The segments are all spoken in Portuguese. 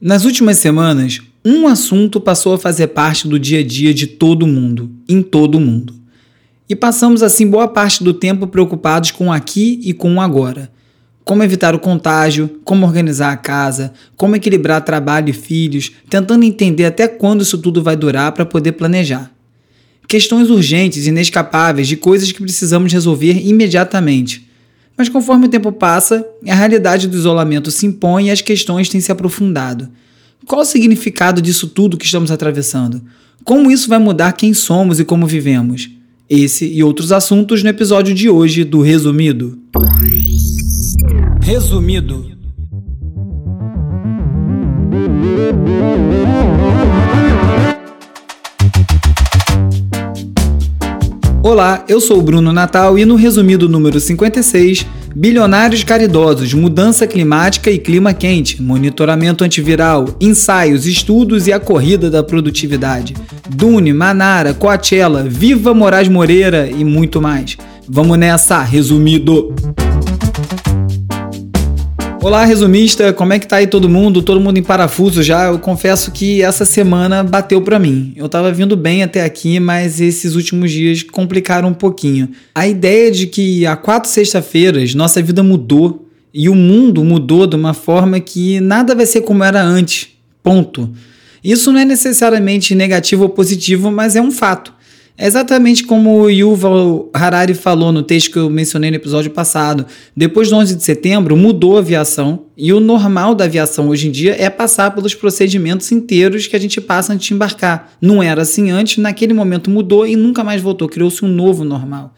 Nas últimas semanas, um assunto passou a fazer parte do dia a dia de todo mundo, em todo mundo. E passamos assim boa parte do tempo preocupados com o aqui e com o agora. Como evitar o contágio, como organizar a casa, como equilibrar trabalho e filhos, tentando entender até quando isso tudo vai durar para poder planejar. Questões urgentes, inescapáveis, de coisas que precisamos resolver imediatamente. Mas conforme o tempo passa, a realidade do isolamento se impõe e as questões têm se aprofundado. Qual o significado disso tudo que estamos atravessando? Como isso vai mudar quem somos e como vivemos? Esse e outros assuntos no episódio de hoje do Resumido. Resumido. Olá, eu sou o Bruno Natal e no resumido número 56, bilionários caridosos, mudança climática e clima quente, monitoramento antiviral, ensaios, estudos e a corrida da produtividade. Dune, Manara, Coachella, Viva Moraes Moreira e muito mais. Vamos nessa, resumido. Olá, resumista, como é que tá aí todo mundo? Todo mundo em parafuso já? Eu confesso que essa semana bateu para mim. Eu tava vindo bem até aqui, mas esses últimos dias complicaram um pouquinho. A ideia de que há quatro sexta-feiras nossa vida mudou e o mundo mudou de uma forma que nada vai ser como era antes. Ponto. Isso não é necessariamente negativo ou positivo, mas é um fato. É exatamente como o Yuval Harari falou no texto que eu mencionei no episódio passado. Depois do 11 de setembro, mudou a aviação e o normal da aviação hoje em dia é passar pelos procedimentos inteiros que a gente passa antes de embarcar. Não era assim antes, naquele momento mudou e nunca mais voltou. Criou-se um novo normal.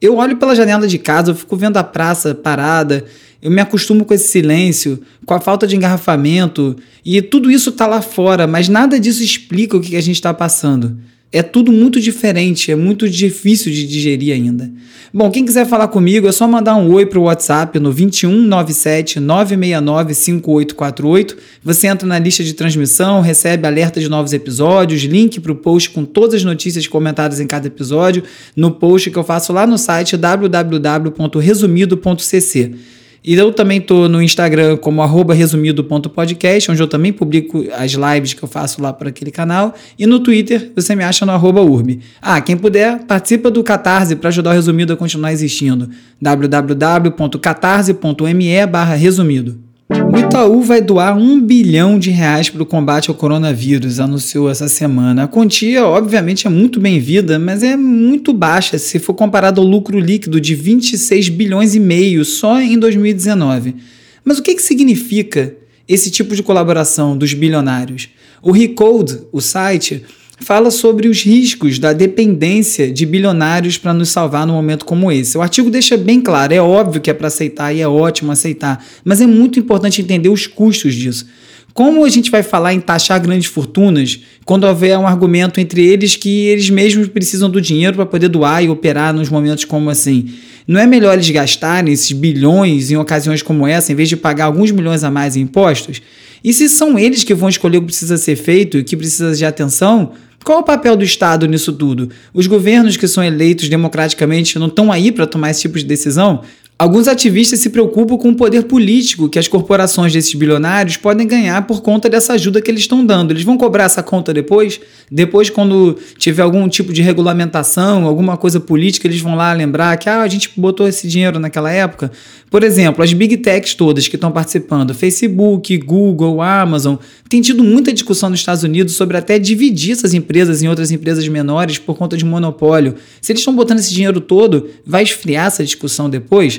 Eu olho pela janela de casa, eu fico vendo a praça parada, eu me acostumo com esse silêncio, com a falta de engarrafamento, e tudo isso está lá fora, mas nada disso explica o que a gente está passando. É tudo muito diferente, é muito difícil de digerir ainda. Bom, quem quiser falar comigo é só mandar um oi para o WhatsApp no 2197 969 5848. Você entra na lista de transmissão, recebe alerta de novos episódios, link para o post com todas as notícias comentadas em cada episódio, no post que eu faço lá no site www.resumido.cc. E eu também tô no Instagram como resumido.podcast, onde eu também publico as lives que eu faço lá para aquele canal. E no Twitter você me acha no arroba urbe. Ah, quem puder, participa do Catarse para ajudar o Resumido a continuar existindo. www.catarse.me resumido. O Itaú vai doar um bilhão de reais para o combate ao coronavírus, anunciou essa semana. A quantia, obviamente, é muito bem-vinda, mas é muito baixa se for comparado ao lucro líquido de 26 bilhões e meio só em 2019. Mas o que, que significa esse tipo de colaboração dos bilionários? O Recode, o site, fala sobre os riscos da dependência de bilionários para nos salvar num momento como esse. O artigo deixa bem claro, é óbvio que é para aceitar e é ótimo aceitar, mas é muito importante entender os custos disso. Como a gente vai falar em taxar grandes fortunas quando houver um argumento entre eles que eles mesmos precisam do dinheiro para poder doar e operar nos momentos como assim? Não é melhor eles gastarem esses bilhões em ocasiões como essa, em vez de pagar alguns milhões a mais em impostos? E se são eles que vão escolher o que precisa ser feito e o que precisa de atenção, qual o papel do Estado nisso tudo? Os governos que são eleitos democraticamente não estão aí para tomar esse tipo de decisão? Alguns ativistas se preocupam com o poder político que as corporações desses bilionários podem ganhar por conta dessa ajuda que eles estão dando. Eles vão cobrar essa conta depois? Depois, quando tiver algum tipo de regulamentação, alguma coisa política, eles vão lá lembrar que ah, a gente botou esse dinheiro naquela época. Por exemplo, as big techs todas que estão participando, Facebook, Google, Amazon, tem tido muita discussão nos Estados Unidos sobre até dividir essas empresas em outras empresas menores por conta de monopólio. Se eles estão botando esse dinheiro todo, vai esfriar essa discussão depois?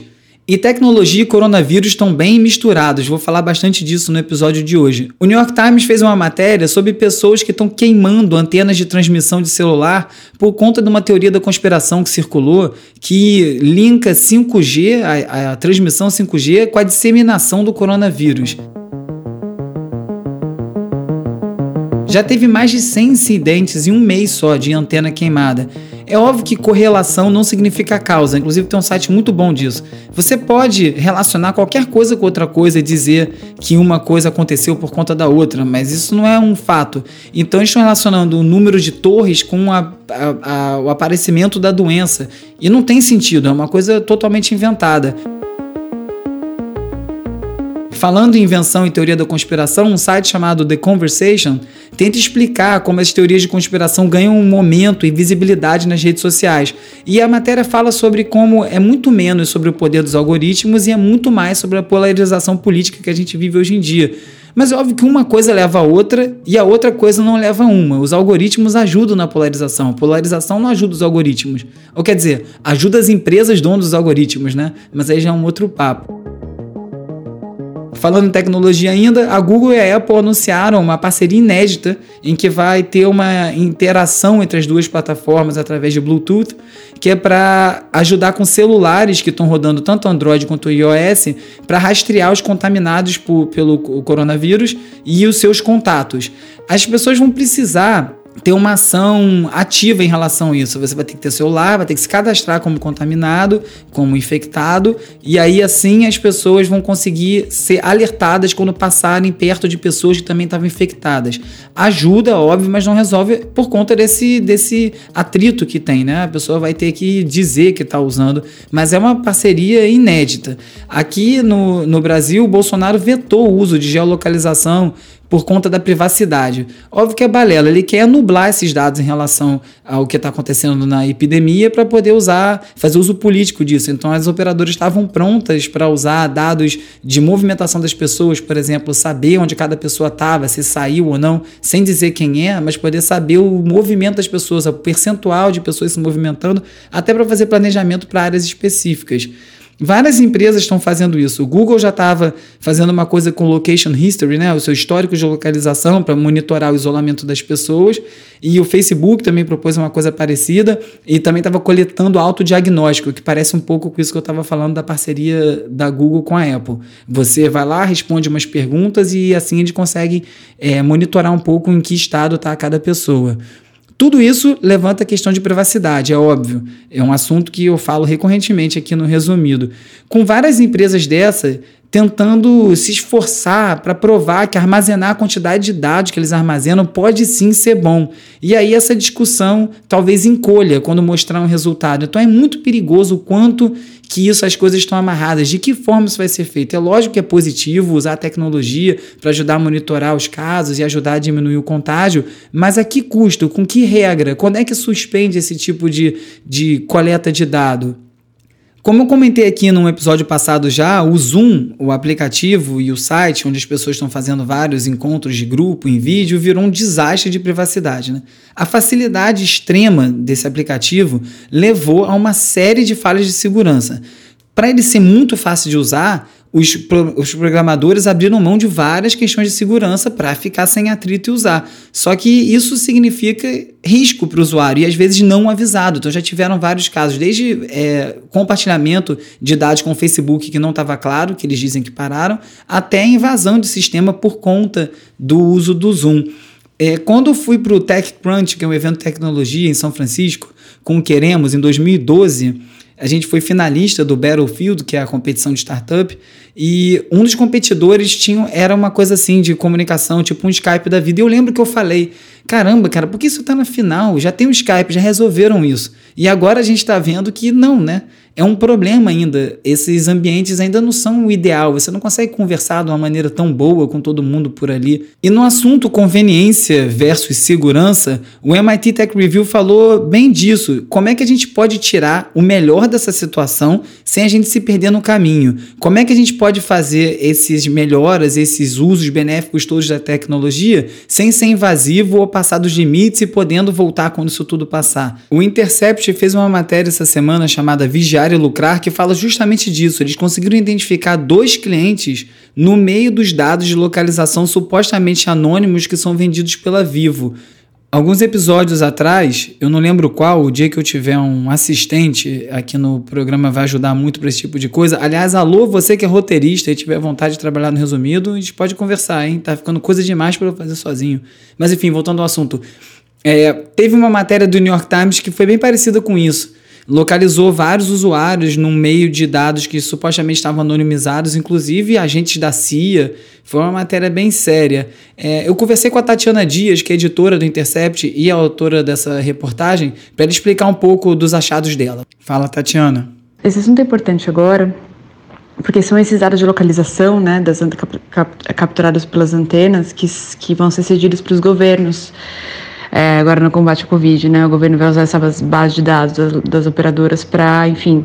E tecnologia e coronavírus estão bem misturados, vou falar bastante disso no episódio de hoje. O New York Times fez uma matéria sobre pessoas que estão queimando antenas de transmissão de celular por conta de uma teoria da conspiração que circulou que linka 5G, a, a transmissão 5G, com a disseminação do coronavírus. Já teve mais de 100 incidentes em um mês só de antena queimada. É óbvio que correlação não significa causa, inclusive tem um site muito bom disso. Você pode relacionar qualquer coisa com outra coisa e dizer que uma coisa aconteceu por conta da outra, mas isso não é um fato. Então eles estão relacionando o número de torres com a, a, a, o aparecimento da doença. E não tem sentido, é uma coisa totalmente inventada. Falando em invenção e teoria da conspiração, um site chamado The Conversation tenta explicar como as teorias de conspiração ganham um momento e visibilidade nas redes sociais. E a matéria fala sobre como é muito menos sobre o poder dos algoritmos e é muito mais sobre a polarização política que a gente vive hoje em dia. Mas é óbvio que uma coisa leva a outra e a outra coisa não leva a uma. Os algoritmos ajudam na polarização. A polarização não ajuda os algoritmos. Ou quer dizer, ajuda as empresas donas dos algoritmos, né? Mas aí já é um outro papo. Falando em tecnologia ainda, a Google e a Apple anunciaram uma parceria inédita em que vai ter uma interação entre as duas plataformas através de Bluetooth, que é para ajudar com celulares que estão rodando tanto Android quanto iOS para rastrear os contaminados por, pelo coronavírus e os seus contatos. As pessoas vão precisar ter uma ação ativa em relação a isso. Você vai ter que ter celular, vai ter que se cadastrar como contaminado, como infectado, e aí assim as pessoas vão conseguir ser alertadas quando passarem perto de pessoas que também estavam infectadas. Ajuda, óbvio, mas não resolve por conta desse, desse atrito que tem, né? A pessoa vai ter que dizer que está usando, mas é uma parceria inédita. Aqui no, no Brasil, o Bolsonaro vetou o uso de geolocalização por conta da privacidade. Óbvio que é balela, ele quer nublar esses dados em relação ao que está acontecendo na epidemia para poder usar, fazer uso político disso. Então as operadoras estavam prontas para usar dados de movimentação das pessoas, por exemplo, saber onde cada pessoa estava, se saiu ou não, sem dizer quem é, mas poder saber o movimento das pessoas, o percentual de pessoas se movimentando, até para fazer planejamento para áreas específicas. Várias empresas estão fazendo isso. O Google já estava fazendo uma coisa com location history, né, o seu histórico de localização para monitorar o isolamento das pessoas. E o Facebook também propôs uma coisa parecida e também estava coletando autodiagnóstico, que parece um pouco com isso que eu estava falando da parceria da Google com a Apple. Você vai lá, responde umas perguntas e assim a gente consegue é, monitorar um pouco em que estado está cada pessoa. Tudo isso levanta a questão de privacidade, é óbvio. É um assunto que eu falo recorrentemente aqui no resumido. Com várias empresas dessa tentando se esforçar para provar que armazenar a quantidade de dados que eles armazenam pode sim ser bom. E aí essa discussão talvez encolha quando mostrar um resultado. Então é muito perigoso o quanto que isso as coisas estão amarradas. De que forma isso vai ser feito? É lógico que é positivo usar a tecnologia para ajudar a monitorar os casos e ajudar a diminuir o contágio, mas a que custo? Com que regra? Quando é que suspende esse tipo de, de coleta de dado? Como eu comentei aqui num episódio passado já, o Zoom, o aplicativo e o site onde as pessoas estão fazendo vários encontros de grupo em vídeo, virou um desastre de privacidade. Né? A facilidade extrema desse aplicativo levou a uma série de falhas de segurança. Para ele ser muito fácil de usar, os, os programadores abriram mão de várias questões de segurança para ficar sem atrito e usar. Só que isso significa risco para o usuário e às vezes não avisado. Então já tiveram vários casos, desde é, compartilhamento de dados com o Facebook que não estava claro, que eles dizem que pararam, até invasão de sistema por conta do uso do Zoom. É, quando eu fui para o TechCrunch, que é um evento de tecnologia em São Francisco, com o Queremos, em 2012 a gente foi finalista do Battlefield, que é a competição de startup, e um dos competidores tinha, era uma coisa assim de comunicação, tipo um Skype da vida. E eu lembro que eu falei: caramba, cara, por que isso tá na final? Já tem o Skype, já resolveram isso. E agora a gente está vendo que não, né? é um problema ainda. Esses ambientes ainda não são o ideal. Você não consegue conversar de uma maneira tão boa com todo mundo por ali. E no assunto conveniência versus segurança, o MIT Tech Review falou bem disso. Como é que a gente pode tirar o melhor dessa situação sem a gente se perder no caminho? Como é que a gente pode fazer esses melhoras, esses usos benéficos todos da tecnologia sem ser invasivo ou passar dos limites e podendo voltar quando isso tudo passar? O Intercept fez uma matéria essa semana chamada Vigiar e Lucrar que fala justamente disso. Eles conseguiram identificar dois clientes no meio dos dados de localização supostamente anônimos que são vendidos pela Vivo. Alguns episódios atrás, eu não lembro qual, o dia que eu tiver um assistente aqui no programa vai ajudar muito para esse tipo de coisa. Aliás, alô, você que é roteirista e tiver vontade de trabalhar no resumido, a gente pode conversar, hein? Tá ficando coisa demais para eu fazer sozinho. Mas enfim, voltando ao assunto. É, teve uma matéria do New York Times que foi bem parecida com isso localizou vários usuários num meio de dados que supostamente estavam anonimizados, inclusive agentes da CIA. Foi uma matéria bem séria. É, eu conversei com a Tatiana Dias, que é editora do Intercept e autora dessa reportagem, para explicar um pouco dos achados dela. Fala, Tatiana. Esse assunto é importante agora porque são esses dados de localização, né, das capturados pelas antenas, que, que vão ser cedidos para os governos. É, agora no combate ao Covid, né, o governo vai usar essas bases de dados das, das operadoras para, enfim,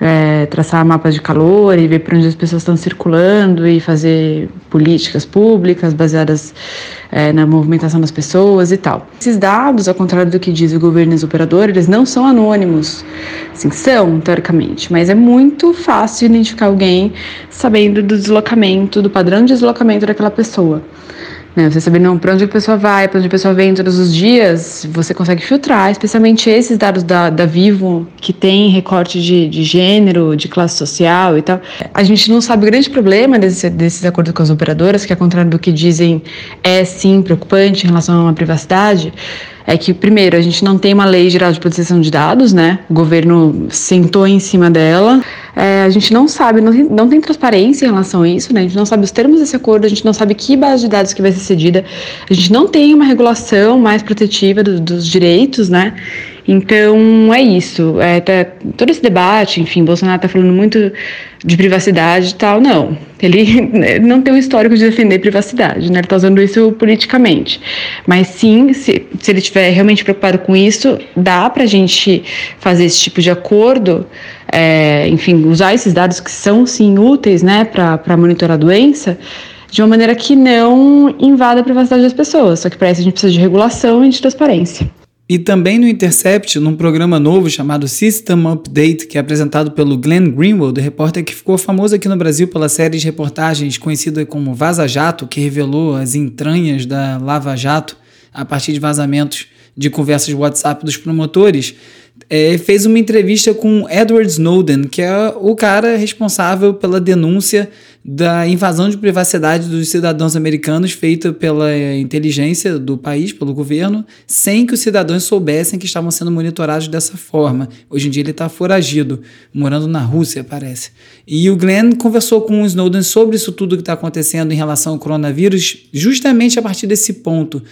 é, traçar mapas de calor e ver para onde as pessoas estão circulando e fazer políticas públicas baseadas é, na movimentação das pessoas e tal. Esses dados, ao contrário do que diz o governo e os operadores, eles não são anônimos. Sim, são, teoricamente, mas é muito fácil identificar alguém sabendo do deslocamento, do padrão de deslocamento daquela pessoa. Né? Você saber não para onde a pessoa vai, para onde a pessoa vem todos os dias, você consegue filtrar, especialmente esses dados da, da Vivo, que tem recorte de, de gênero, de classe social e tal. A gente não sabe o grande problema desse, desses acordos com as operadoras, que, ao contrário do que dizem, é sim preocupante em relação à privacidade é que, primeiro, a gente não tem uma lei geral de proteção de dados, né? O governo sentou em cima dela. É, a gente não sabe, não tem, não tem transparência em relação a isso, né? A gente não sabe os termos desse acordo, a gente não sabe que base de dados que vai ser cedida, a gente não tem uma regulação mais protetiva do, dos direitos, né? Então é isso. É, tá, todo esse debate, enfim, Bolsonaro está falando muito de privacidade e tal. Não, ele não tem um histórico de defender privacidade, né? Ele está usando isso politicamente. Mas sim, se, se ele estiver realmente preocupado com isso, dá para a gente fazer esse tipo de acordo. É, enfim, usar esses dados que são sim úteis, né, para monitorar a doença de uma maneira que não invada a privacidade das pessoas. Só que para isso a gente precisa de regulação e de transparência. E também no Intercept, num programa novo chamado System Update, que é apresentado pelo Glenn Greenwald, repórter que ficou famoso aqui no Brasil pela série de reportagens conhecida como Vaza Jato, que revelou as entranhas da Lava Jato a partir de vazamentos de conversas WhatsApp dos promotores, é, fez uma entrevista com Edward Snowden, que é o cara responsável pela denúncia da invasão de privacidade dos cidadãos americanos feita pela inteligência do país, pelo governo, sem que os cidadãos soubessem que estavam sendo monitorados dessa forma. Hoje em dia ele está foragido, morando na Rússia, parece. E o Glenn conversou com o Snowden sobre isso tudo que está acontecendo em relação ao coronavírus, justamente a partir desse ponto.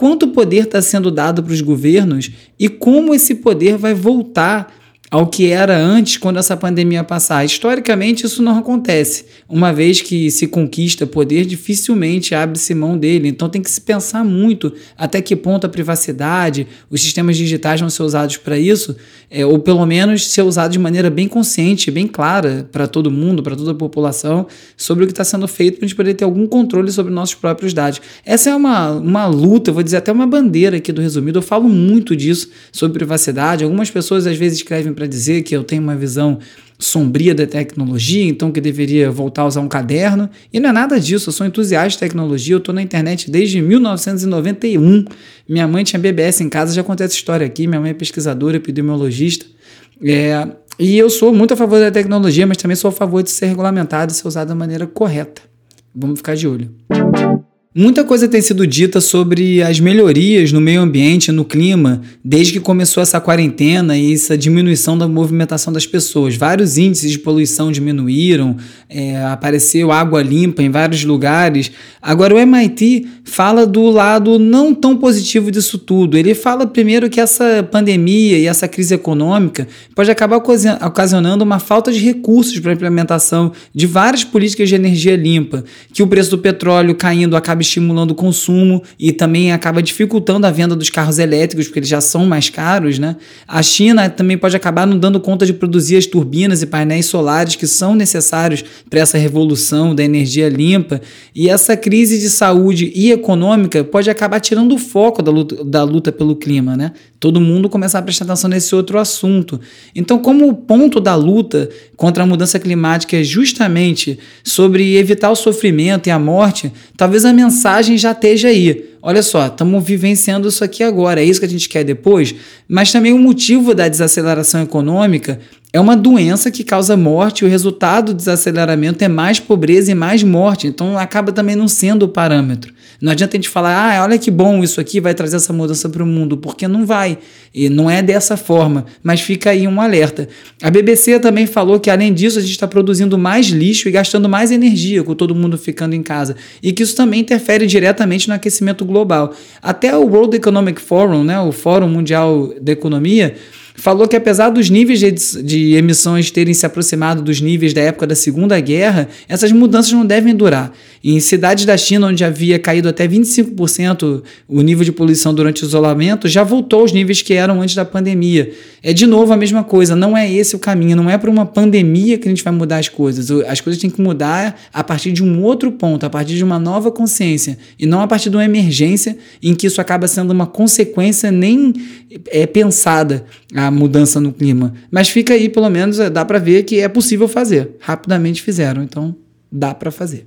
Quanto poder está sendo dado para os governos e como esse poder vai voltar ao que era antes quando essa pandemia passar. Historicamente, isso não acontece. Uma vez que se conquista poder, dificilmente abre-se mão dele. Então tem que se pensar muito até que ponto a privacidade, os sistemas digitais vão ser usados para isso, é, ou pelo menos ser usado de maneira bem consciente, bem clara para todo mundo, para toda a população, sobre o que está sendo feito para a gente poder ter algum controle sobre nossos próprios dados. Essa é uma, uma luta, vou dizer até uma bandeira aqui do resumido. Eu falo muito disso sobre privacidade. Algumas pessoas às vezes escrevem para dizer que eu tenho uma visão sombria da tecnologia, então que deveria voltar a usar um caderno. E não é nada disso, eu sou entusiasta de tecnologia, eu estou na internet desde 1991. Minha mãe tinha BBS em casa, já contei essa história aqui, minha mãe é pesquisadora, epidemiologista. É, e eu sou muito a favor da tecnologia, mas também sou a favor de ser regulamentado e ser usado da maneira correta. Vamos ficar de olho. Muita coisa tem sido dita sobre as melhorias no meio ambiente, no clima, desde que começou essa quarentena e essa diminuição da movimentação das pessoas. Vários índices de poluição diminuíram, é, apareceu água limpa em vários lugares. Agora, o MIT fala do lado não tão positivo disso tudo. Ele fala primeiro que essa pandemia e essa crise econômica pode acabar ocasionando uma falta de recursos para a implementação de várias políticas de energia limpa, que o preço do petróleo caindo acaba acaba estimulando o consumo e também acaba dificultando a venda dos carros elétricos, porque eles já são mais caros, né? A China também pode acabar não dando conta de produzir as turbinas e painéis solares que são necessários para essa revolução da energia limpa. E essa crise de saúde e econômica pode acabar tirando o foco da luta, da luta pelo clima, né? Todo mundo começar a prestar atenção nesse outro assunto. Então, como o ponto da luta contra a mudança climática é justamente sobre evitar o sofrimento e a morte, talvez a mensagem mensagem já esteja aí. Olha só, estamos vivenciando isso aqui agora, é isso que a gente quer depois, mas também o motivo da desaceleração econômica é uma doença que causa morte e o resultado do desaceleramento é mais pobreza e mais morte, então acaba também não sendo o parâmetro. Não adianta a gente falar, ah, olha que bom isso aqui vai trazer essa mudança para o mundo, porque não vai. E não é dessa forma, mas fica aí um alerta. A BBC também falou que, além disso, a gente está produzindo mais lixo e gastando mais energia com todo mundo ficando em casa. E que isso também interfere diretamente no aquecimento global. Até o World Economic Forum, né, o Fórum Mundial da Economia, falou que apesar dos níveis de, de emissões terem se aproximado dos níveis da época da Segunda Guerra, essas mudanças não devem durar. Em cidades da China, onde havia caído até 25% o nível de poluição durante o isolamento, já voltou aos níveis que eram antes da pandemia. É de novo a mesma coisa, não é esse o caminho, não é para uma pandemia que a gente vai mudar as coisas. As coisas têm que mudar a partir de um outro ponto, a partir de uma nova consciência, e não a partir de uma emergência em que isso acaba sendo uma consequência nem é, pensada a mudança no clima. Mas fica aí, pelo menos, dá para ver que é possível fazer. Rapidamente fizeram, então dá para fazer.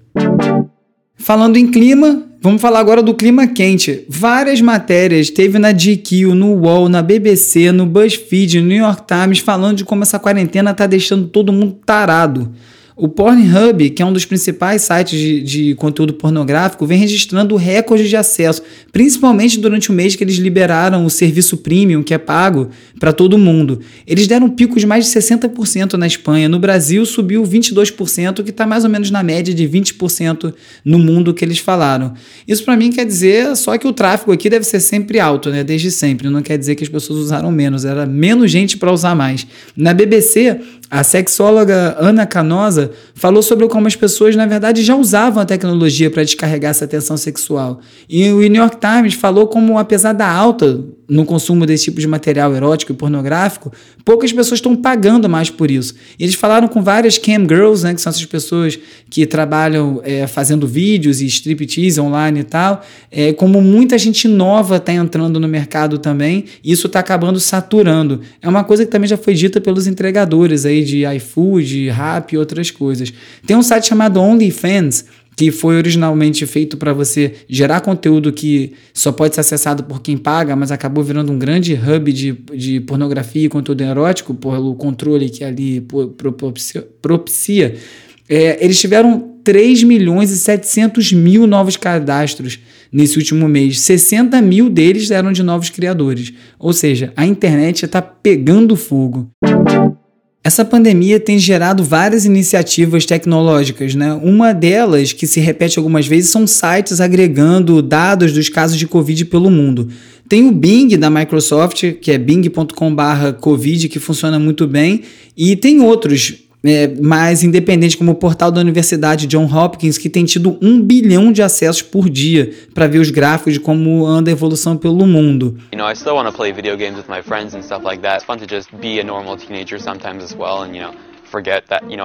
Falando em clima, vamos falar agora do clima quente. Várias matérias teve na GQ, no UOL, na BBC, no BuzzFeed, no New York Times falando de como essa quarentena tá deixando todo mundo tarado. O Pornhub, que é um dos principais sites de, de, conteúdo pornográfico, vem registrando recordes de acesso, principalmente durante o mês que eles liberaram o serviço premium, que é pago para todo mundo. Eles deram um pico de mais de 60% na Espanha. No Brasil, subiu 22%, que está mais ou menos na média de 20% no mundo que eles falaram. Isso para mim quer dizer só que o tráfego aqui deve ser sempre alto, né? desde sempre. Não quer dizer que as pessoas usaram menos, era menos gente para usar mais. Na BBC, a sexóloga Ana Canosa falou sobre como as pessoas, na verdade, já usavam a tecnologia para descarregar essa tensão sexual. E o New York Times falou como, apesar da alta no consumo desse tipo de material erótico e pornográfico, poucas pessoas estão pagando mais por isso. E eles falaram com várias cam girls, né, que são essas pessoas que trabalham é, fazendo vídeos e striptease online e tal, é, como muita gente nova está entrando no mercado também, e isso está acabando saturando. É uma coisa que também já foi dita pelos entregadores aí de iFood, Rap e outras coisas. Tem um site chamado OnlyFans, que foi originalmente feito para você gerar conteúdo que só pode ser acessado por quem paga, mas acabou virando um grande hub de, de pornografia e conteúdo erótico, pelo controle que ali propicia. É, eles tiveram 3 milhões e 700 mil novos cadastros nesse último mês. 60 mil deles eram de novos criadores. Ou seja, a internet está pegando fogo. Essa pandemia tem gerado várias iniciativas tecnológicas, né? Uma delas, que se repete algumas vezes, são sites agregando dados dos casos de Covid pelo mundo. Tem o Bing da Microsoft, que é bing.com/covid, que funciona muito bem, e tem outros é, mais independente, como o portal da Universidade John Hopkins, que tem tido um bilhão de acessos por dia para ver os gráficos de como anda a evolução pelo mundo. You know, I still want to play video games with my friends and stuff like that. It's fun to just be a normal teenager sometimes as well, and you know that, you.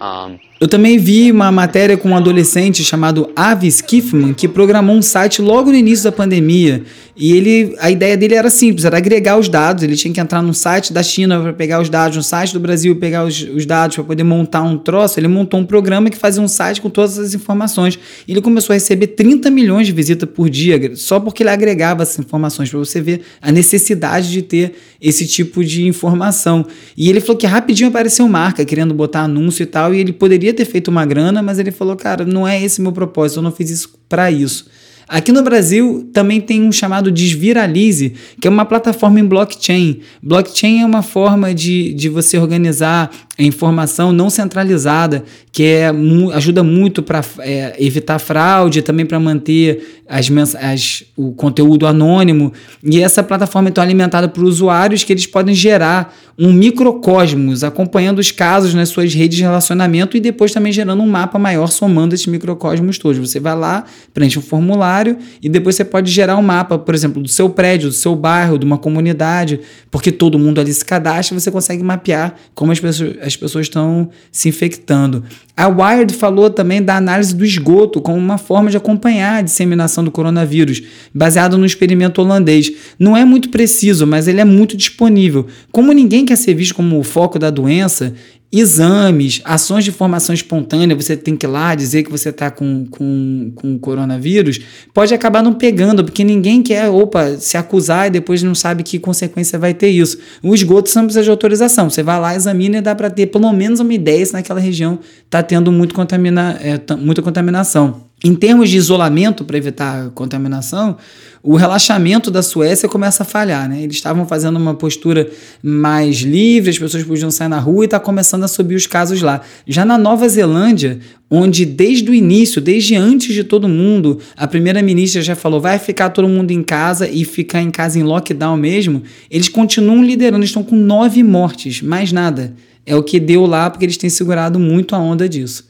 Um, eu também vi uma matéria com um adolescente chamado Avis Kiffman, que programou um site logo no início da pandemia. E ele, a ideia dele era simples, era agregar os dados. Ele tinha que entrar no site da China para pegar os dados, no site do Brasil pegar os, os dados para poder montar um troço. Ele montou um programa que fazia um site com todas as informações. Ele começou a receber 30 milhões de visitas por dia, só porque ele agregava essas informações, para você ver a necessidade de ter esse tipo de informação. E ele falou que rapidinho apareceu marca querendo botar anúncio e tal, e ele poderia ter feito uma grana, mas ele falou, cara, não é esse meu propósito, eu não fiz isso para isso. Aqui no Brasil também tem um chamado Desviralize, que é uma plataforma em blockchain. Blockchain é uma forma de, de você organizar a informação não centralizada, que é, ajuda muito para é, evitar fraude, também para manter as, as, o conteúdo anônimo. E essa plataforma então, é alimentada por usuários que eles podem gerar um microcosmos, acompanhando os casos nas suas redes de relacionamento e depois também gerando um mapa maior somando esses microcosmos todos. Você vai lá, preenche um formulário e depois você pode gerar um mapa, por exemplo, do seu prédio, do seu bairro, de uma comunidade, porque todo mundo ali se cadastra, você consegue mapear como as pessoas, as pessoas estão se infectando. A Wired falou também da análise do esgoto como uma forma de acompanhar a disseminação do coronavírus, baseado no experimento holandês. Não é muito preciso, mas ele é muito disponível. Como ninguém quer ser visto como o foco da doença, exames, ações de formação espontânea, você tem que ir lá dizer que você está com, com, com coronavírus, pode acabar não pegando, porque ninguém quer, opa, se acusar e depois não sabe que consequência vai ter isso. O esgoto você não precisa de autorização, você vai lá, examina e dá para ter pelo menos uma ideia se naquela região está tendo muito contamina, é, muita contaminação. Em termos de isolamento para evitar contaminação, o relaxamento da Suécia começa a falhar, né? Eles estavam fazendo uma postura mais livre, as pessoas podiam sair na rua e está começando a subir os casos lá. Já na Nova Zelândia, onde desde o início, desde antes de todo mundo, a primeira-ministra já falou: vai ficar todo mundo em casa e ficar em casa em lockdown mesmo, eles continuam liderando, estão com nove mortes, mais nada. É o que deu lá porque eles têm segurado muito a onda disso.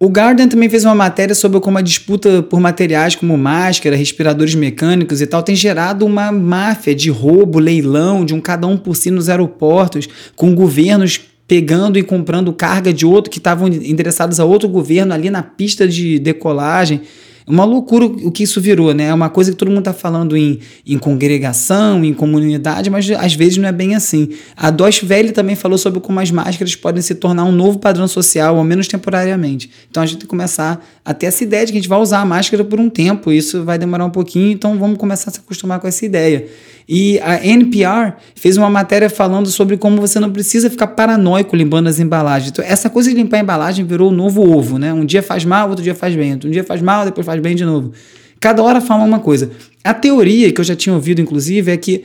O Garden também fez uma matéria sobre como a disputa por materiais como máscara, respiradores mecânicos e tal tem gerado uma máfia de roubo, leilão, de um cada um por si nos aeroportos, com governos pegando e comprando carga de outro que estavam endereçados a outro governo ali na pista de decolagem uma loucura o que isso virou, né? É uma coisa que todo mundo está falando em, em congregação, em comunidade, mas às vezes não é bem assim. A Deutsche Welle também falou sobre como as máscaras podem se tornar um novo padrão social, ao menos temporariamente. Então a gente tem que começar a ter essa ideia de que a gente vai usar a máscara por um tempo, isso vai demorar um pouquinho, então vamos começar a se acostumar com essa ideia. E a NPR fez uma matéria falando sobre como você não precisa ficar paranoico limpando as embalagens. Então, essa coisa de limpar a embalagem virou o novo ovo, né? Um dia faz mal, outro dia faz bem. Um dia faz mal, depois faz bem de novo. Cada hora fala uma coisa. A teoria que eu já tinha ouvido, inclusive, é que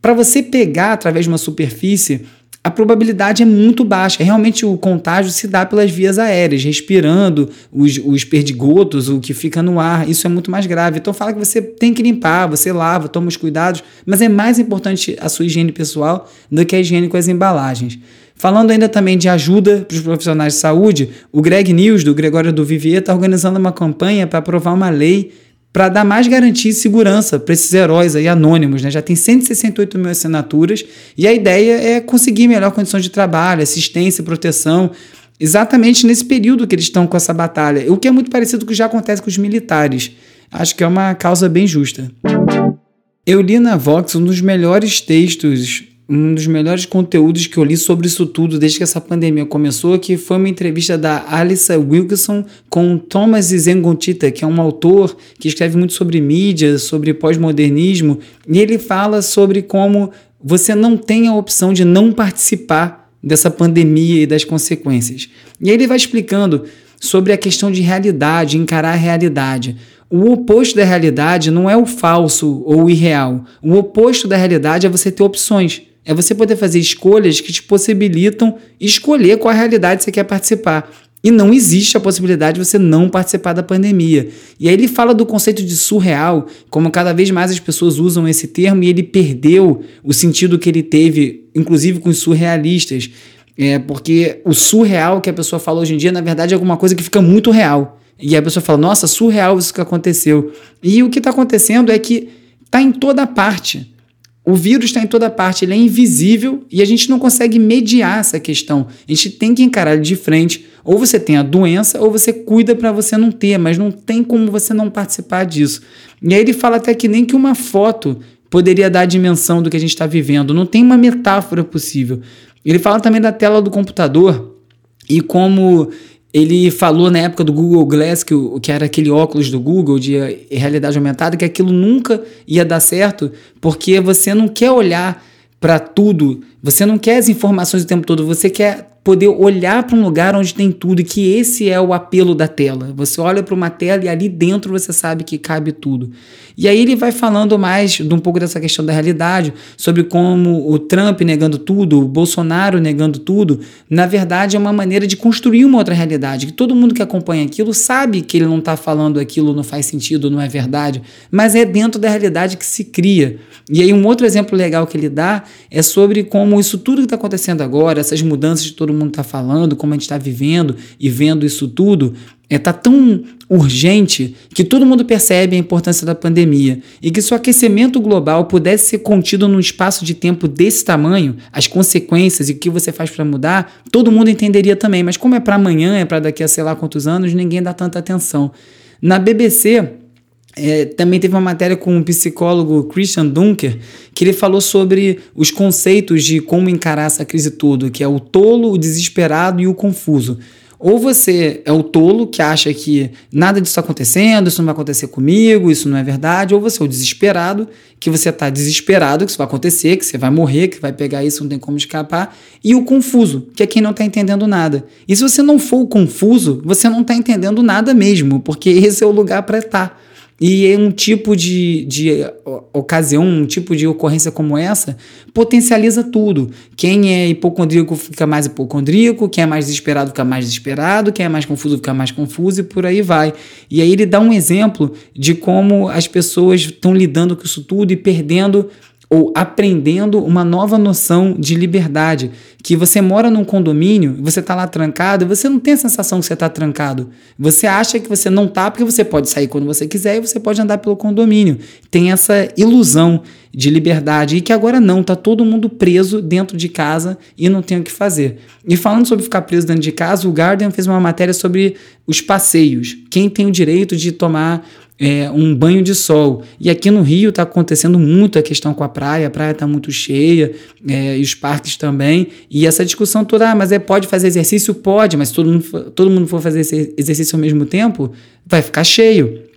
para você pegar através de uma superfície a probabilidade é muito baixa. Realmente o contágio se dá pelas vias aéreas, respirando os, os perdigotos, o que fica no ar. Isso é muito mais grave. Então fala que você tem que limpar, você lava, toma os cuidados, mas é mais importante a sua higiene pessoal do que a higiene com as embalagens. Falando ainda também de ajuda para os profissionais de saúde, o Greg News, do Gregório do Vivier, está organizando uma campanha para aprovar uma lei para dar mais garantia e segurança para esses heróis aí anônimos. Né? Já tem 168 mil assinaturas e a ideia é conseguir melhor condições de trabalho, assistência, proteção, exatamente nesse período que eles estão com essa batalha, o que é muito parecido com o que já acontece com os militares. Acho que é uma causa bem justa. Eu li na Vox um dos melhores textos um dos melhores conteúdos que eu li sobre isso tudo desde que essa pandemia começou, que foi uma entrevista da Alissa Wilkinson com Thomas Zengontita, que é um autor que escreve muito sobre mídia, sobre pós-modernismo, e ele fala sobre como você não tem a opção de não participar dessa pandemia e das consequências. E aí ele vai explicando sobre a questão de realidade, encarar a realidade. O oposto da realidade não é o falso ou o irreal. O oposto da realidade é você ter opções. É você poder fazer escolhas que te possibilitam escolher qual realidade você quer participar. E não existe a possibilidade de você não participar da pandemia. E aí ele fala do conceito de surreal, como cada vez mais as pessoas usam esse termo, e ele perdeu o sentido que ele teve, inclusive com os surrealistas. É, porque o surreal que a pessoa fala hoje em dia, na verdade, é alguma coisa que fica muito real. E a pessoa fala, nossa, surreal isso que aconteceu. E o que está acontecendo é que está em toda parte. O vírus está em toda parte, ele é invisível e a gente não consegue mediar essa questão. A gente tem que encarar ele de frente. Ou você tem a doença, ou você cuida para você não ter, mas não tem como você não participar disso. E aí ele fala até que nem que uma foto poderia dar a dimensão do que a gente está vivendo. Não tem uma metáfora possível. Ele fala também da tela do computador e como ele falou na época do Google Glass, que, que era aquele óculos do Google de realidade aumentada, que aquilo nunca ia dar certo, porque você não quer olhar para tudo, você não quer as informações o tempo todo, você quer poder olhar para um lugar onde tem tudo que esse é o apelo da tela. Você olha para uma tela e ali dentro você sabe que cabe tudo. E aí ele vai falando mais de um pouco dessa questão da realidade, sobre como o Trump negando tudo, o Bolsonaro negando tudo, na verdade é uma maneira de construir uma outra realidade, que todo mundo que acompanha aquilo sabe que ele não está falando aquilo, não faz sentido, não é verdade, mas é dentro da realidade que se cria. E aí um outro exemplo legal que ele dá é sobre como isso tudo que está acontecendo agora, essas mudanças que todo mundo está falando, como a gente está vivendo e vendo isso tudo, está é, tá tão urgente que todo mundo percebe a importância da pandemia e que se o aquecimento global pudesse ser contido num espaço de tempo desse tamanho, as consequências e o que você faz para mudar, todo mundo entenderia também. Mas como é para amanhã, é para daqui a sei lá quantos anos, ninguém dá tanta atenção. Na BBC, é, também teve uma matéria com o psicólogo Christian Dunker, que ele falou sobre os conceitos de como encarar essa crise toda, que é o tolo, o desesperado e o confuso. Ou você é o tolo que acha que nada disso está acontecendo, isso não vai acontecer comigo, isso não é verdade, ou você é o desesperado, que você está desesperado que isso vai acontecer, que você vai morrer, que vai pegar isso, não tem como escapar, e o confuso, que é quem não está entendendo nada. E se você não for o confuso, você não está entendendo nada mesmo, porque esse é o lugar para estar. E um tipo de, de ocasião, um tipo de ocorrência como essa, potencializa tudo. Quem é hipocondríaco fica mais hipocondríaco, quem é mais desesperado fica mais desesperado, quem é mais confuso fica mais confuso e por aí vai. E aí ele dá um exemplo de como as pessoas estão lidando com isso tudo e perdendo ou aprendendo uma nova noção de liberdade. Que você mora num condomínio, você está lá trancado, você não tem a sensação que você está trancado. Você acha que você não está porque você pode sair quando você quiser e você pode andar pelo condomínio. Tem essa ilusão de liberdade e que agora não, tá todo mundo preso dentro de casa e não tem o que fazer. E falando sobre ficar preso dentro de casa, o Guardian fez uma matéria sobre os passeios. Quem tem o direito de tomar é, um banho de sol. E aqui no Rio está acontecendo muito a questão com a praia, a praia está muito cheia, é, e os parques também. E essa discussão toda, ah, mas é, pode fazer exercício? Pode, mas todo mundo, todo mundo for fazer exercício ao mesmo tempo, vai ficar cheio.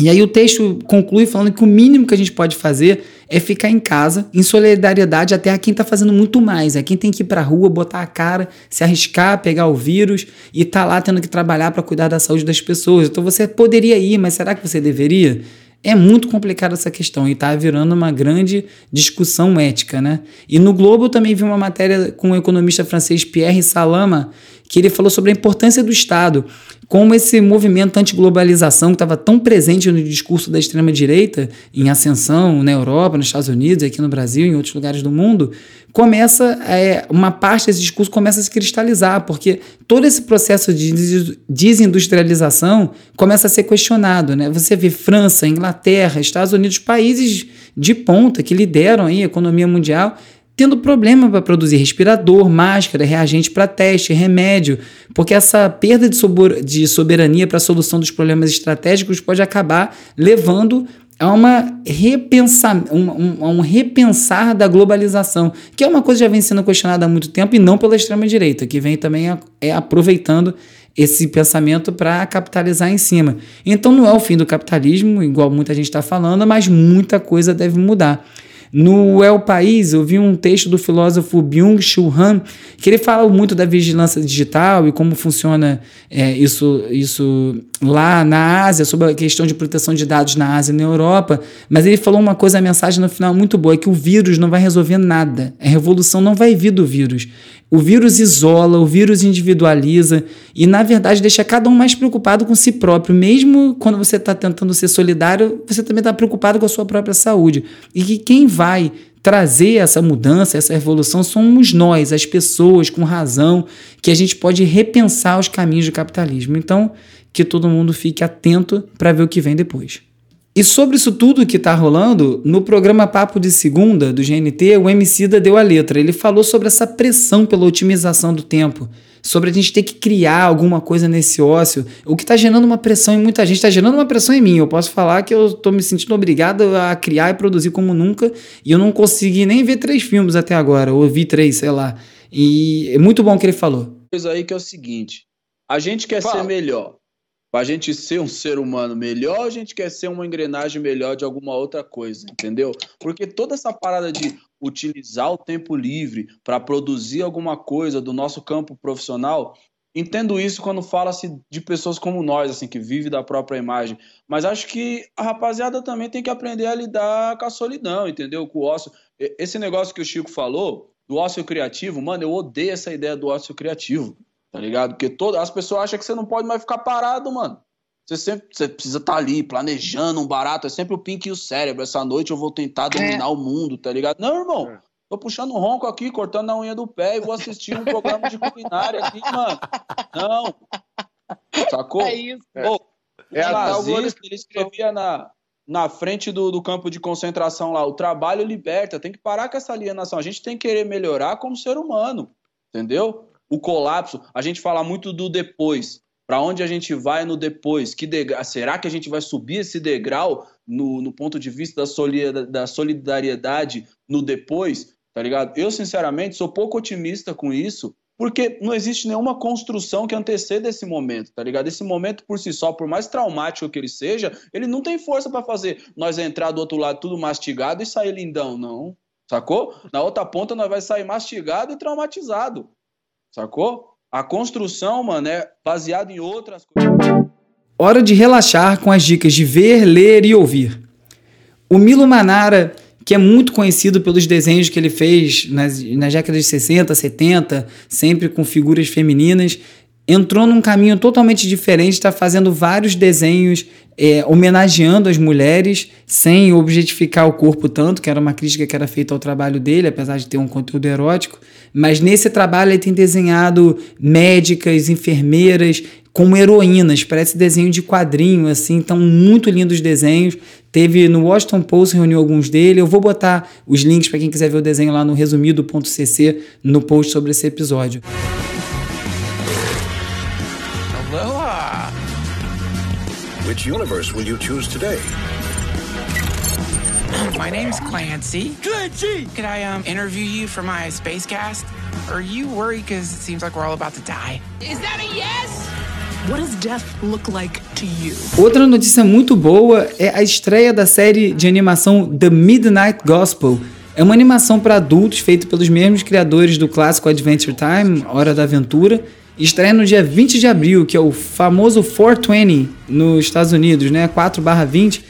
E aí o texto conclui falando que o mínimo que a gente pode fazer é ficar em casa, em solidariedade até a quem está fazendo muito mais. É quem tem que ir para a rua, botar a cara, se arriscar, pegar o vírus e tá lá tendo que trabalhar para cuidar da saúde das pessoas. Então você poderia ir, mas será que você deveria? É muito complicada essa questão e está virando uma grande discussão ética, né? E no Globo eu também vi uma matéria com o economista francês Pierre Salama, que ele falou sobre a importância do Estado como esse movimento anti-globalização que estava tão presente no discurso da extrema-direita, em ascensão na Europa, nos Estados Unidos, aqui no Brasil, em outros lugares do mundo, começa, é, uma parte desse discurso começa a se cristalizar, porque todo esse processo de desindustrialização começa a ser questionado. Né? Você vê França, Inglaterra, Estados Unidos, países de ponta que lideram aí a economia mundial, tendo problema para produzir respirador, máscara, reagente para teste, remédio, porque essa perda de soberania para a solução dos problemas estratégicos pode acabar levando a uma repensar, um, um, um, repensar da globalização, que é uma coisa que já vem sendo questionada há muito tempo e não pela extrema-direita, que vem também a, é aproveitando esse pensamento para capitalizar em cima. Então não é o fim do capitalismo, igual muita gente está falando, mas muita coisa deve mudar. No El País, eu vi um texto do filósofo Byung-Chul Han, que ele fala muito da vigilância digital e como funciona é, isso, isso lá na Ásia, sobre a questão de proteção de dados na Ásia e na Europa, mas ele falou uma coisa, a mensagem no final muito boa, é que o vírus não vai resolver nada, a revolução não vai vir do vírus. O vírus isola, o vírus individualiza e, na verdade, deixa cada um mais preocupado com si próprio. Mesmo quando você está tentando ser solidário, você também está preocupado com a sua própria saúde. E que quem vai trazer essa mudança, essa revolução, somos nós, as pessoas com razão, que a gente pode repensar os caminhos do capitalismo. Então, que todo mundo fique atento para ver o que vem depois. E sobre isso tudo que está rolando, no programa Papo de Segunda do GNT, o Emicida deu a letra. Ele falou sobre essa pressão pela otimização do tempo, sobre a gente ter que criar alguma coisa nesse ócio, o que está gerando uma pressão em muita gente, está gerando uma pressão em mim. Eu posso falar que eu estou me sentindo obrigado a criar e produzir como nunca, e eu não consegui nem ver três filmes até agora, ou vi três, sei lá. E é muito bom o que ele falou. Coisa aí que é o seguinte: a gente quer Fala. ser melhor. Para a gente ser um ser humano melhor, a gente quer ser uma engrenagem melhor de alguma outra coisa, entendeu? Porque toda essa parada de utilizar o tempo livre para produzir alguma coisa do nosso campo profissional, entendo isso quando fala-se de pessoas como nós, assim, que vivem da própria imagem. Mas acho que a rapaziada também tem que aprender a lidar com a solidão, entendeu? Com o ócio. Esse negócio que o Chico falou, do ócio criativo, mano, eu odeio essa ideia do ócio criativo. Tá ligado? Porque todas as pessoas acham que você não pode mais ficar parado, mano. Você sempre você precisa estar tá ali planejando um barato. É sempre o pink e o cérebro. Essa noite eu vou tentar dominar é. o mundo, tá ligado? Não, irmão. É. Tô puxando um ronco aqui, cortando a unha do pé e vou assistir um programa de culinária aqui, mano. Não. Sacou? É isso. Pô, é o nazista, ele escrevia na, na frente do, do campo de concentração lá, o trabalho liberta, tem que parar com essa alienação. A gente tem que querer melhorar como ser humano, entendeu? O colapso, a gente fala muito do depois. Para onde a gente vai no depois? Que degrau, será que a gente vai subir esse degrau no, no ponto de vista da, da solidariedade no depois? Tá ligado? Eu, sinceramente, sou pouco otimista com isso, Porque não existe nenhuma construção que anteceda esse momento, tá ligado? Esse momento por si só, por mais traumático que ele seja, ele não tem força para fazer nós entrar do outro lado tudo mastigado e sair lindão, não. Sacou? Na outra ponta nós vai sair mastigado e traumatizado. Sacou? A construção, mano, é baseada em outras coisas. Hora de relaxar com as dicas de ver, ler e ouvir. O Milo Manara que é muito conhecido pelos desenhos que ele fez nas, nas décadas de 60, 70, sempre com figuras femininas, entrou num caminho totalmente diferente, está fazendo vários desenhos é, homenageando as mulheres, sem objetificar o corpo tanto, que era uma crítica que era feita ao trabalho dele, apesar de ter um conteúdo erótico. Mas nesse trabalho ele tem desenhado médicas, enfermeiras, como heroínas, parece desenho de quadrinho, assim, então muito lindos os desenhos. Teve no Washington Post, reuniu alguns dele. Eu vou botar os links para quem quiser ver o desenho lá no resumido.cc no post sobre esse episódio. Which universe will you choose today? My name's Clancy. Clancy! Could I um, interview you for my space cast? Are you worried because it seems like we're all about to die? Is that a yes? What does death look like to you? Outra notícia muito boa é a estreia da série de animação The Midnight Gospel. É uma animação para adultos feita pelos mesmos criadores do clássico Adventure Time, Hora da Aventura. Estreia no dia 20 de abril, que é o famoso 420 nos Estados Unidos, né? 4/20.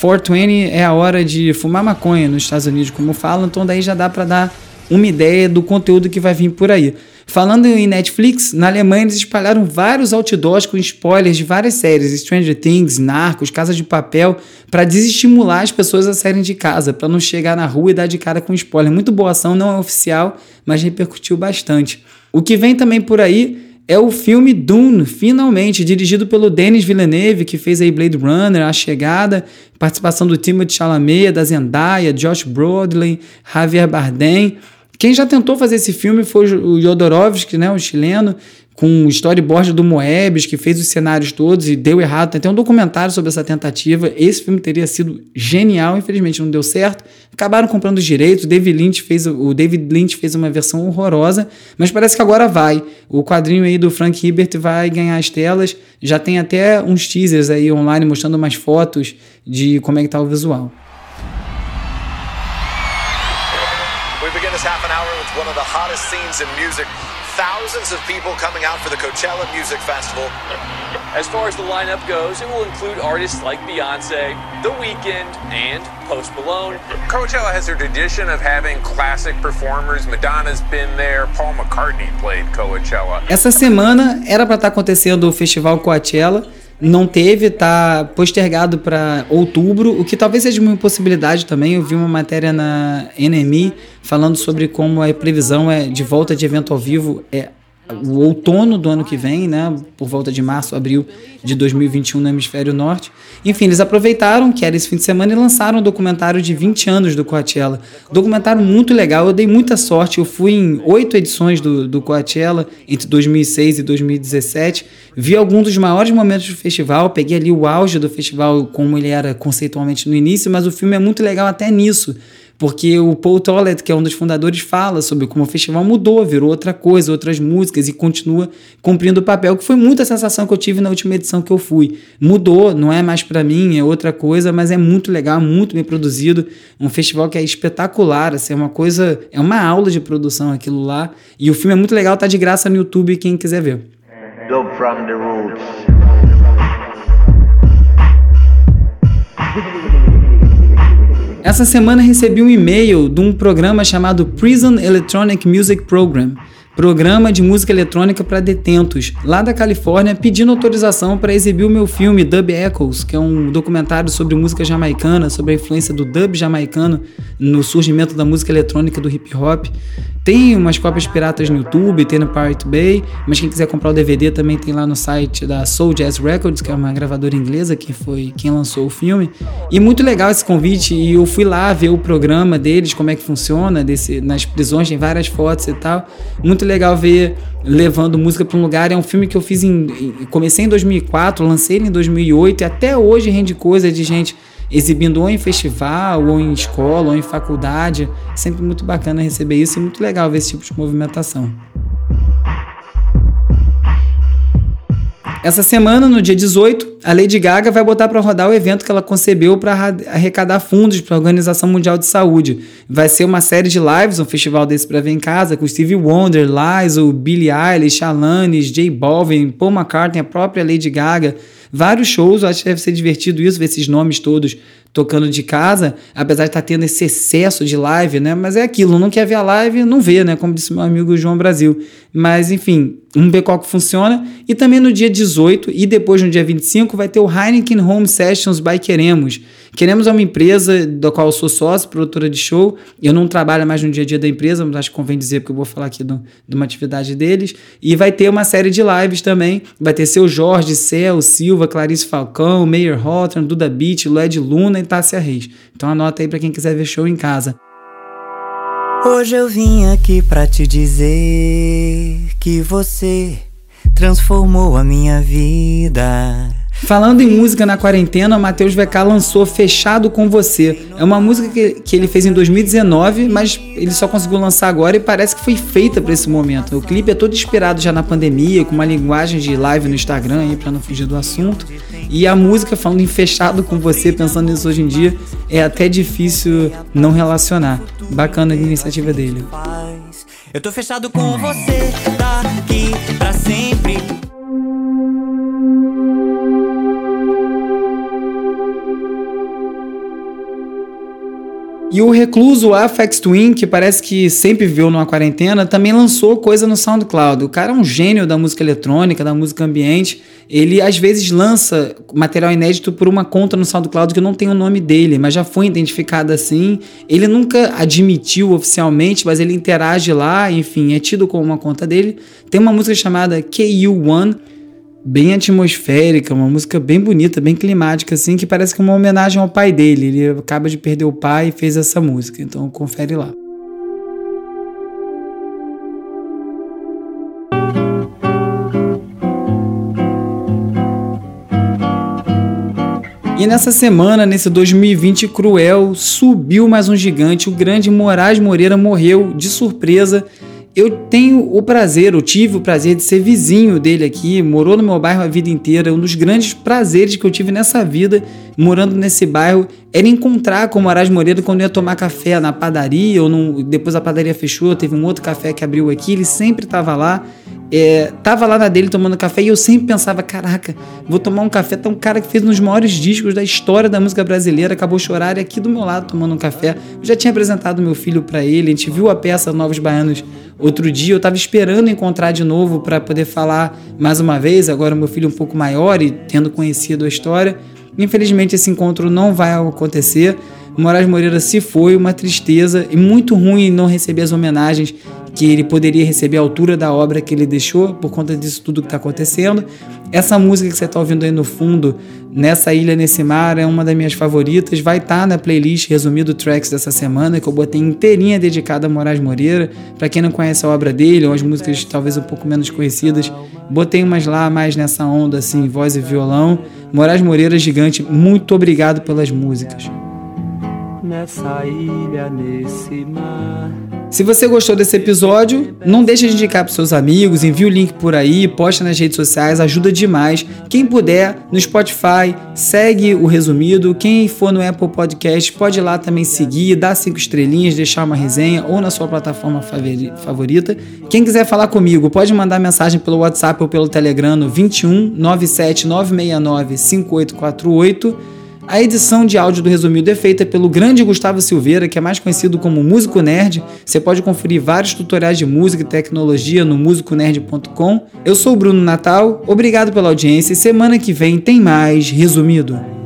420 é a hora de fumar maconha nos Estados Unidos, como falam, então daí já dá para dar uma ideia do conteúdo que vai vir por aí. Falando em Netflix, na Alemanha eles espalharam vários outdoors com spoilers de várias séries, Stranger Things, Narcos, Casa de Papel, para desestimular as pessoas a saírem de casa, para não chegar na rua e dar de cara com spoiler. Muito boa ação, não é oficial, mas repercutiu bastante. O que vem também por aí é o filme Dune, finalmente, dirigido pelo Denis Villeneuve, que fez aí Blade Runner, A Chegada, participação do Timothée Chalamet, da Zendaya, Josh Brolin, Javier Bardem. Quem já tentou fazer esse filme foi o Jodorowsky, né, o chileno, com o storyboard do Moebius, que fez os cenários todos e deu errado. Tem até um documentário sobre essa tentativa. Esse filme teria sido genial, infelizmente não deu certo. Acabaram comprando os direitos. O David Lynch fez, o David Lynch fez uma versão horrorosa, mas parece que agora vai. O quadrinho aí do Frank Herbert vai ganhar as telas. Já tem até uns teasers aí online mostrando umas fotos de como é que tá o visual. half an hour with one of the hottest scenes in music. Thousands of people coming out for the Coachella Music Festival. As far as the lineup goes, it will include artists like Beyonce, The Weeknd, and Post Malone. Coachella has a tradition of having classic performers. Madonna's been there, Paul McCartney played Coachella. Essa semana era para estar tá acontecendo o festival Coachella não teve, tá postergado para outubro, o que talvez seja uma impossibilidade também. Eu vi uma matéria na NME falando sobre como a previsão é de volta de evento ao vivo é o outono do ano que vem, né, por volta de março, abril de 2021 no hemisfério norte. Enfim, eles aproveitaram que era esse fim de semana e lançaram um documentário de 20 anos do Coachella. Documentário muito legal, eu dei muita sorte, eu fui em oito edições do, do Coachella entre 2006 e 2017, vi alguns dos maiores momentos do festival, peguei ali o auge do festival como ele era conceitualmente no início, mas o filme é muito legal até nisso porque o Paul Tollett, que é um dos fundadores, fala sobre como o festival mudou, virou outra coisa, outras músicas e continua cumprindo o papel, que foi muita sensação que eu tive na última edição que eu fui. Mudou, não é mais para mim, é outra coisa, mas é muito legal, muito bem produzido, um festival que é espetacular, assim, é uma coisa, é uma aula de produção aquilo lá, e o filme é muito legal, tá de graça no YouTube quem quiser ver. from the roots. Essa semana recebi um e-mail de um programa chamado Prison Electronic Music Program programa de música eletrônica para detentos, lá da Califórnia, pedindo autorização para exibir o meu filme Dub Echoes, que é um documentário sobre música jamaicana, sobre a influência do dub jamaicano no surgimento da música eletrônica do hip hop. Tem umas cópias piratas no YouTube, tem no Pirate Bay, mas quem quiser comprar o DVD também tem lá no site da Soul Jazz Records, que é uma gravadora inglesa que foi quem lançou o filme. E muito legal esse convite, e eu fui lá ver o programa deles, como é que funciona, desse, nas prisões, tem várias fotos e tal. Muito muito legal ver levando música para um lugar. É um filme que eu fiz em. Comecei em 2004, lancei ele em 2008 e até hoje rende coisa de gente exibindo ou em festival, ou em escola, ou em faculdade. Sempre muito bacana receber isso e muito legal ver esse tipo de movimentação. Essa semana, no dia 18, a Lady Gaga vai botar para rodar o evento que ela concebeu para arrecadar fundos para a Organização Mundial de Saúde. Vai ser uma série de lives, um festival desse para ver em casa, com Stevie Wonder, Lizzo, Billie Eilish, Alanis, J Balvin, Paul McCartney, a própria Lady Gaga. Vários shows, acho que deve ser divertido isso, ver esses nomes todos tocando de casa, apesar de estar tá tendo esse excesso de live, né? Mas é aquilo, não quer ver a live, não vê, né? Como disse meu amigo João Brasil. Mas, enfim, um ver que funciona. E também no dia 18 e depois no dia 25 vai ter o Heineken Home Sessions by Queremos. Queremos é uma empresa da qual eu sou sócio, produtora de show. Eu não trabalho mais no dia a dia da empresa, mas acho que convém dizer porque eu vou falar aqui do, de uma atividade deles. E vai ter uma série de lives também. Vai ter seu Jorge, Céu, Silva, Clarice Falcão, Meyer Hawthorne, Duda Beat, Led Luna e Tássia Reis. Então anota aí para quem quiser ver show em casa. Hoje eu vim aqui para te dizer que você transformou a minha vida. Falando em música na quarentena, Matheus VK lançou Fechado com Você. É uma música que, que ele fez em 2019, mas ele só conseguiu lançar agora e parece que foi feita para esse momento. O clipe é todo inspirado já na pandemia, com uma linguagem de live no Instagram para não fugir do assunto. E a música falando em Fechado com Você, pensando nisso hoje em dia, é até difícil não relacionar. Bacana a iniciativa dele. Eu tô fechado com você, daqui E o recluso Afex Twin, que parece que sempre viveu numa quarentena, também lançou coisa no SoundCloud. O cara é um gênio da música eletrônica, da música ambiente. Ele às vezes lança material inédito por uma conta no SoundCloud que não tem o nome dele, mas já foi identificada assim. Ele nunca admitiu oficialmente, mas ele interage lá, enfim, é tido como uma conta dele. Tem uma música chamada KU1 bem atmosférica, uma música bem bonita, bem climática, assim, que parece que é uma homenagem ao pai dele. Ele acaba de perder o pai e fez essa música, então confere lá. E nessa semana, nesse 2020 cruel, subiu mais um gigante. O grande Moraes Moreira morreu de surpresa eu tenho o prazer, eu tive o prazer de ser vizinho dele aqui, morou no meu bairro a vida inteira. Um dos grandes prazeres que eu tive nessa vida, morando nesse bairro, era encontrar com o Moraes Moreira quando ia tomar café na padaria, ou num, depois a padaria fechou, teve um outro café que abriu aqui, ele sempre estava lá é, tava lá na dele tomando café e eu sempre pensava: caraca, vou tomar um café. Tá um cara que fez um dos maiores discos da história da música brasileira, acabou chorar aqui do meu lado tomando um café. Eu já tinha apresentado meu filho para ele, a gente viu a peça Novos Baianos outro dia. Eu tava esperando encontrar de novo para poder falar mais uma vez. Agora, meu filho um pouco maior e tendo conhecido a história. Infelizmente, esse encontro não vai acontecer. Moraes Moreira se foi, uma tristeza e muito ruim não receber as homenagens que ele poderia receber a altura da obra que ele deixou por conta disso tudo que está acontecendo. Essa música que você está ouvindo aí no fundo, Nessa Ilha, Nesse Mar, é uma das minhas favoritas. Vai estar tá na playlist resumido tracks dessa semana, que eu botei inteirinha dedicada a Moraes Moreira. Para quem não conhece a obra dele, ou as músicas talvez um pouco menos conhecidas, botei umas lá mais nessa onda, assim, voz e violão. Moraes Moreira, gigante, muito obrigado pelas músicas nessa ilha, nesse mar. Se você gostou desse episódio, não deixe de indicar para seus amigos, envie o link por aí, posta nas redes sociais, ajuda demais. Quem puder, no Spotify, segue o resumido. Quem for no Apple Podcast, pode ir lá também seguir, dar cinco estrelinhas, deixar uma resenha ou na sua plataforma favorita. Quem quiser falar comigo, pode mandar mensagem pelo WhatsApp ou pelo Telegram no 21 97 969 5848. A edição de áudio do Resumido é feita pelo grande Gustavo Silveira, que é mais conhecido como Músico Nerd. Você pode conferir vários tutoriais de música e tecnologia no musiconerd.com. Eu sou o Bruno Natal, obrigado pela audiência e semana que vem tem mais Resumido.